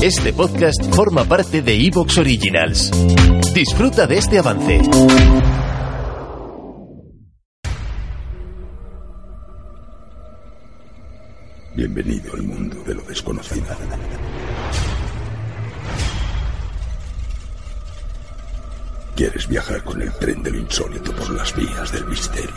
Este podcast forma parte de Evox Originals. Disfruta de este avance. Bienvenido al mundo de lo desconocido. ¿Quieres viajar con el tren de lo insólito por las vías del misterio?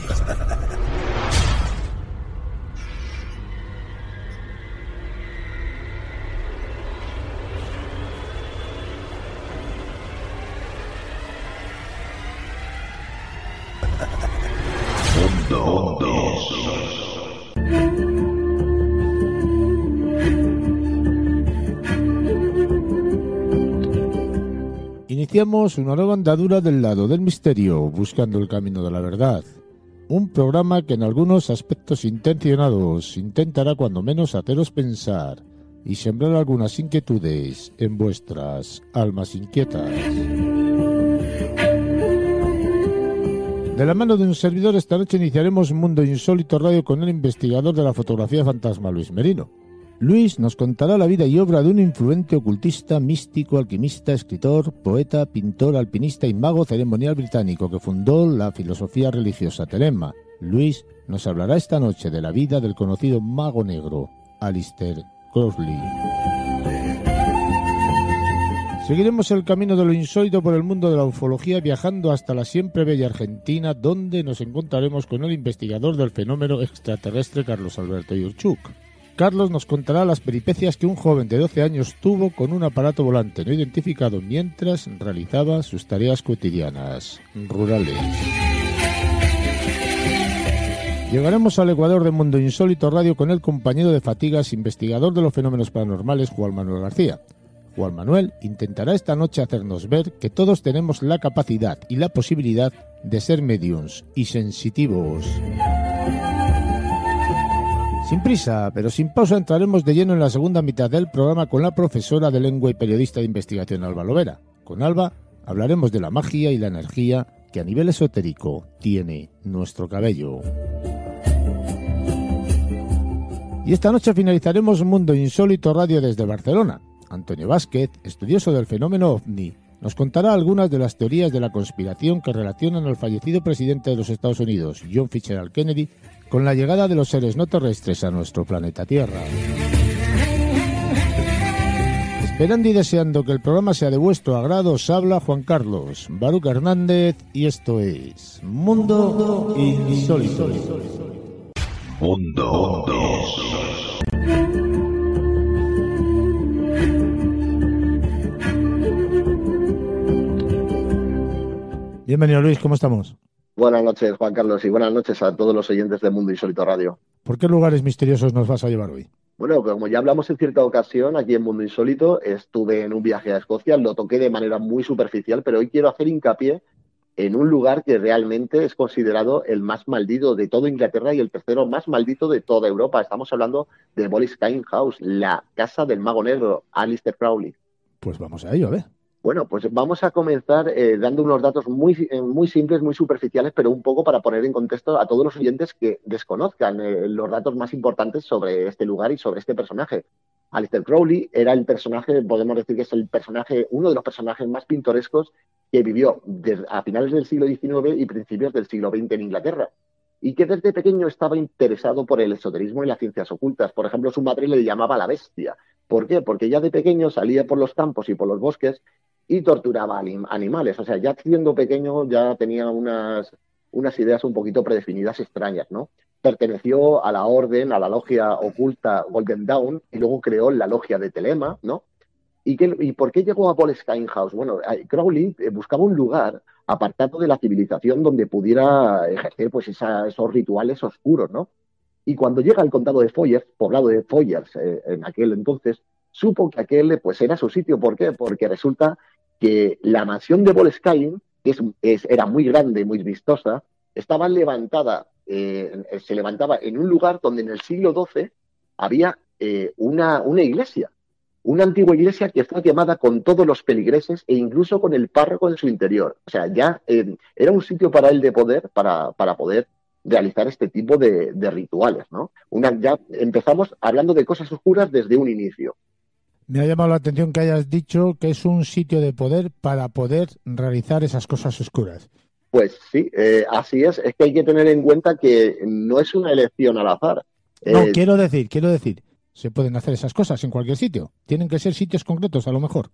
Iniciamos una nueva andadura del lado del misterio, buscando el camino de la verdad. Un programa que en algunos aspectos intencionados intentará cuando menos haceros pensar y sembrar algunas inquietudes en vuestras almas inquietas. De la mano de un servidor esta noche iniciaremos Mundo Insólito Radio con el investigador de la fotografía fantasma Luis Merino. Luis nos contará la vida y obra de un influente ocultista, místico, alquimista, escritor, poeta, pintor, alpinista y mago ceremonial británico que fundó la filosofía religiosa Telema. Luis nos hablará esta noche de la vida del conocido mago negro, Alistair Crowley. Seguiremos el camino de lo insólito por el mundo de la ufología viajando hasta la siempre bella Argentina, donde nos encontraremos con el investigador del fenómeno extraterrestre Carlos Alberto Yurchuk. Carlos nos contará las peripecias que un joven de 12 años tuvo con un aparato volante no identificado mientras realizaba sus tareas cotidianas rurales. Llegaremos al Ecuador de Mundo Insólito Radio con el compañero de fatigas, investigador de los fenómenos paranormales, Juan Manuel García. Juan Manuel intentará esta noche hacernos ver que todos tenemos la capacidad y la posibilidad de ser mediums y sensitivos. Sin prisa, pero sin pausa, entraremos de lleno en la segunda mitad del programa con la profesora de lengua y periodista de investigación Alba Lovera. Con Alba hablaremos de la magia y la energía que a nivel esotérico tiene nuestro cabello. Y esta noche finalizaremos Mundo Insólito Radio desde Barcelona. Antonio Vázquez, estudioso del fenómeno ovni, nos contará algunas de las teorías de la conspiración que relacionan al fallecido presidente de los Estados Unidos, John Fitzgerald Kennedy, con la llegada de los seres no terrestres a nuestro planeta Tierra. Esperando y deseando que el programa sea de vuestro agrado, os habla Juan Carlos Baruch Hernández y esto es Mundo Insólito. Mundo Bienvenido Luis, ¿cómo estamos? Buenas noches, Juan Carlos, y buenas noches a todos los oyentes de Mundo Insólito Radio. ¿Por qué lugares misteriosos nos vas a llevar hoy? Bueno, como ya hablamos en cierta ocasión aquí en Mundo Insólito, estuve en un viaje a Escocia, lo toqué de manera muy superficial, pero hoy quiero hacer hincapié en un lugar que realmente es considerado el más maldito de toda Inglaterra y el tercero más maldito de toda Europa. Estamos hablando de Boleskine House, la casa del mago negro, Alistair Crowley. Pues vamos a ello, a ver. Bueno, pues vamos a comenzar eh, dando unos datos muy, eh, muy simples, muy superficiales, pero un poco para poner en contexto a todos los oyentes que desconozcan eh, los datos más importantes sobre este lugar y sobre este personaje. Alistair Crowley era el personaje, podemos decir que es el personaje, uno de los personajes más pintorescos que vivió a finales del siglo XIX y principios del siglo XX en Inglaterra. Y que desde pequeño estaba interesado por el esoterismo y las ciencias ocultas. Por ejemplo, su madre le llamaba la bestia. ¿Por qué? Porque ya de pequeño salía por los campos y por los bosques y torturaba animales. O sea, ya siendo pequeño ya tenía unas, unas ideas un poquito predefinidas extrañas, ¿no? Perteneció a la orden, a la logia oculta Golden Dawn y luego creó la logia de Telema, ¿no? ¿Y, qué, ¿Y por qué llegó a Paul House? Bueno, Crowley eh, buscaba un lugar apartado de la civilización donde pudiera ejercer pues esos rituales oscuros, ¿no? Y cuando llega al condado de Foyers, poblado de Foyers eh, en aquel entonces, supo que aquel pues era su sitio. ¿Por qué? Porque resulta que la mansión de Boleskine, que es, era muy grande, muy vistosa, estaba levantada, eh, se levantaba en un lugar donde en el siglo XII había eh, una, una, iglesia, una antigua iglesia que fue quemada con todos los peligreses e incluso con el párroco en su interior. O sea, ya eh, era un sitio para él de poder, para, para poder realizar este tipo de, de rituales, ¿no? Una, ya empezamos hablando de cosas oscuras desde un inicio. Me ha llamado la atención que hayas dicho que es un sitio de poder para poder realizar esas cosas oscuras. Pues sí, eh, así es. Es que hay que tener en cuenta que no es una elección al azar. No, Eh, quiero decir, quiero decir, se pueden hacer esas cosas en cualquier sitio. Tienen que ser sitios concretos, a lo mejor.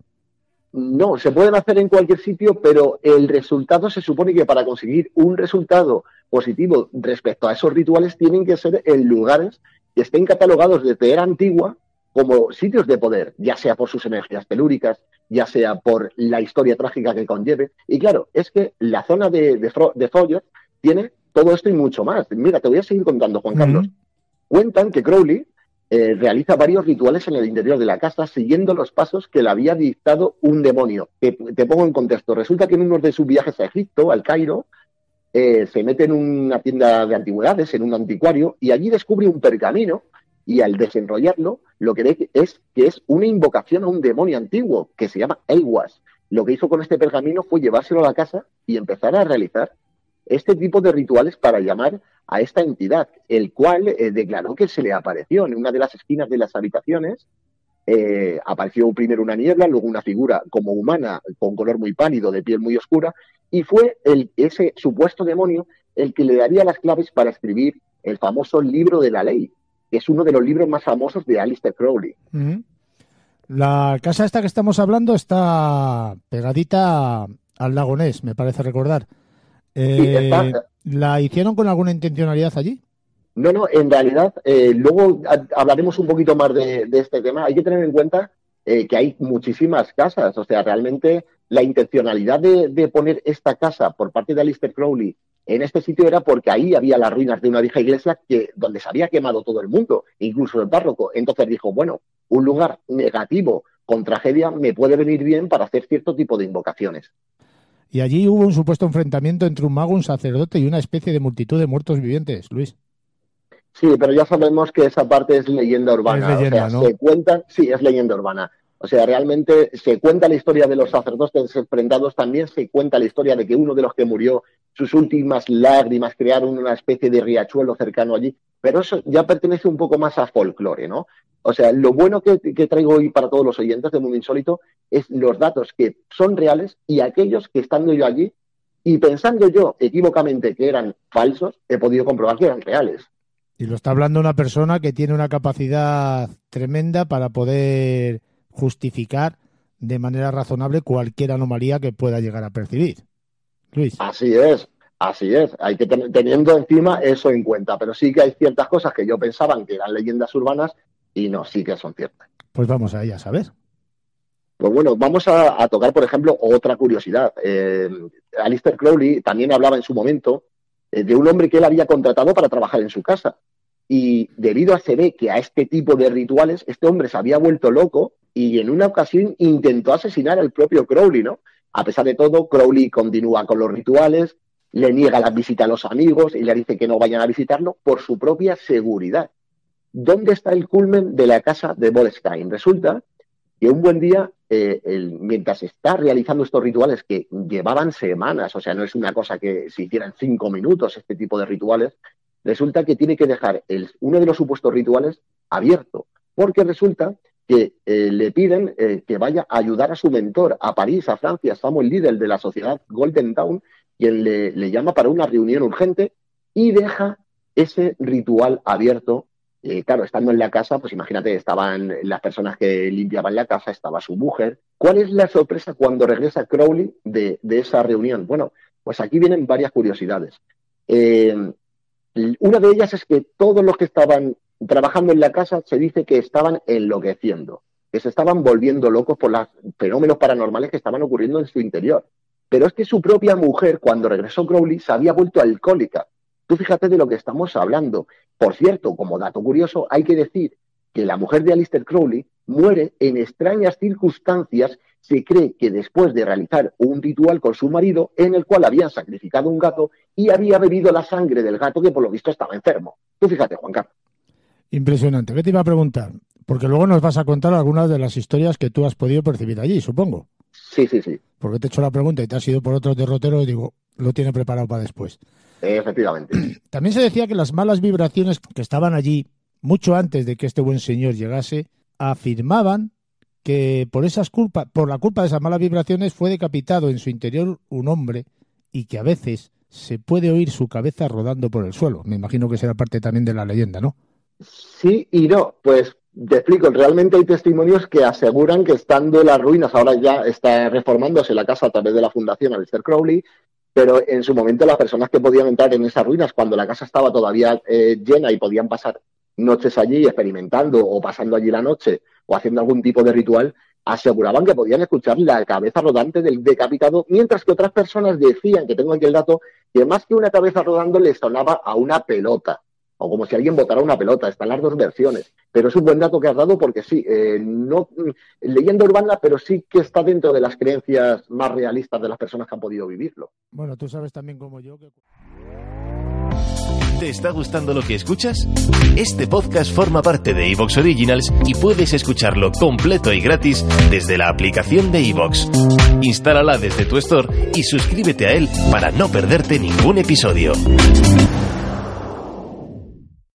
No, se pueden hacer en cualquier sitio, pero el resultado se supone que para conseguir un resultado positivo respecto a esos rituales tienen que ser en lugares que estén catalogados desde era antigua como sitios de poder, ya sea por sus energías telúricas, ya sea por la historia trágica que conlleve. Y claro, es que la zona de, de, de tiene todo esto y mucho más. Mira, te voy a seguir contando, Juan Carlos. Cuentan que Crowley eh, realiza varios rituales en el interior de la casa siguiendo los pasos que le había dictado un demonio. Te, te pongo en contexto. Resulta que en uno de sus viajes a Egipto, al Cairo, eh, se mete en una tienda de antigüedades, en un anticuario, y allí descubre un pergamino y al desenrollarlo lo que ve es que es una invocación a un demonio antiguo que se llama Elwas. Lo que hizo con este pergamino fue llevárselo a la casa y empezar a realizar este tipo de rituales para llamar a esta entidad, el cual eh, declaró que se le apareció en una de las esquinas de las habitaciones. eh, apareció primero una niebla, luego una figura como humana, con color muy pálido, de piel muy oscura, y fue el, ese supuesto demonio el que le daría las claves para escribir el famoso libro de la ley, es uno de los libros más famosos de Alistair Crowley. La casa esta que estamos hablando está pegadita al lago Ness, me parece recordar. Eh, está- ¿La hicieron con alguna intencionalidad allí? No, no, en realidad, eh, luego ha- hablaremos un poquito más de, de este tema. Hay que tener en cuenta eh, que hay muchísimas casas. O sea, realmente la intencionalidad de, de poner esta casa por parte de Alistair Crowley en este sitio era porque ahí había las ruinas de una vieja iglesia que, donde se había quemado todo el mundo, incluso el párroco. Entonces dijo, bueno, un lugar negativo con tragedia me puede venir bien para hacer cierto tipo de invocaciones. Y allí hubo un supuesto enfrentamiento entre un mago, un sacerdote y una especie de multitud de muertos vivientes, Luis. Sí, pero ya sabemos que esa parte es leyenda urbana. Es leyenda, o sea, ¿no? se cuentan, sí, es leyenda urbana. O sea, realmente se cuenta la historia de los sacerdotes enfrentados, también se cuenta la historia de que uno de los que murió, sus últimas lágrimas crearon una especie de riachuelo cercano allí, pero eso ya pertenece un poco más a folclore, ¿no? O sea, lo bueno que, que traigo hoy para todos los oyentes de Mundo Insólito es los datos que son reales y aquellos que estando yo allí y pensando yo equivocamente que eran falsos, he podido comprobar que eran reales. Y lo está hablando una persona que tiene una capacidad tremenda para poder justificar de manera razonable cualquier anomalía que pueda llegar a percibir. Luis. Así es, así es. Hay que tener teniendo encima eso en cuenta. Pero sí que hay ciertas cosas que yo pensaba que eran leyendas urbanas y no, sí que son ciertas. Pues vamos a ella a saber. Pues bueno, vamos a, a tocar, por ejemplo, otra curiosidad. Eh, Alistair Crowley también hablaba en su momento eh, de un hombre que él había contratado para trabajar en su casa. Y debido a se ve que a este tipo de rituales, este hombre se había vuelto loco y en una ocasión intentó asesinar al propio Crowley, ¿no? A pesar de todo, Crowley continúa con los rituales, le niega la visita a los amigos y le dice que no vayan a visitarlo por su propia seguridad. ¿Dónde está el culmen de la casa de Bolestein? Resulta que un buen día, eh, mientras está realizando estos rituales que llevaban semanas, o sea, no es una cosa que se hiciera en cinco minutos este tipo de rituales, resulta que tiene que dejar el, uno de los supuestos rituales abierto, porque resulta que eh, le piden eh, que vaya a ayudar a su mentor a París, a Francia, Samuel Liddell de la sociedad Golden Dawn, quien le, llama para una reunión urgente y deja ese ritual abierto eh, claro, estando en la casa, pues imagínate, estaban las personas que limpiaban la casa, estaba su mujer. ¿Cuál es la sorpresa cuando regresa Crowley de, de esa reunión? Bueno, pues aquí vienen varias curiosidades. Una de ellas es que todos los que estaban trabajando en la casa se dice que estaban enloqueciendo, que se estaban volviendo locos por los fenómenos paranormales que estaban ocurriendo en su interior. Pero es que su propia mujer, cuando regresó Crowley, se había vuelto alcohólica. Tú fíjate de lo que estamos hablando. Por cierto, como dato curioso, hay que decir que la mujer de Alistair Crowley muere en extrañas circunstancias. Se cree que después de realizar un ritual con su marido, en el cual habían sacrificado un gato y había bebido la sangre del gato que por lo visto estaba enfermo. Tú fíjate, Juan Carlos. Impresionante. ¿Qué te iba a preguntar? Porque luego nos vas a contar algunas de las historias que tú has podido percibir allí, supongo. Sí, sí, sí. Porque te he hecho la pregunta y te has ido por otro derrotero y digo, lo tiene preparado para después. Efectivamente. También se decía que las malas vibraciones que estaban allí, mucho antes de que este buen señor llegase, afirmaban que por esas culpas, por la culpa de esas malas vibraciones fue decapitado en su interior un hombre y que a veces se puede oír su cabeza rodando por el suelo. Me imagino que será parte también de la leyenda, ¿no? Sí y no. Pues te explico, realmente hay testimonios que aseguran que estando en las ruinas, ahora ya está reformándose la casa a través de la fundación Alistair Crowley, pero en su momento las personas que podían entrar en esas ruinas cuando la casa estaba todavía eh, llena y podían pasar noches allí experimentando o pasando allí la noche o haciendo algún tipo de ritual, aseguraban que podían escuchar la cabeza rodante del decapitado, mientras que otras personas decían, que tengo aquí el dato, que más que una cabeza rodando le sonaba a una pelota, o como si alguien botara una pelota, están las dos versiones. Pero es un buen dato que has dado porque sí, eh, no leyenda urbana, pero sí que está dentro de las creencias más realistas de las personas que han podido vivirlo. Bueno, tú sabes también como yo que... ¿Te está gustando lo que escuchas? Este podcast forma parte de Evox Originals y puedes escucharlo completo y gratis desde la aplicación de Evox. Instálala desde tu store y suscríbete a él para no perderte ningún episodio.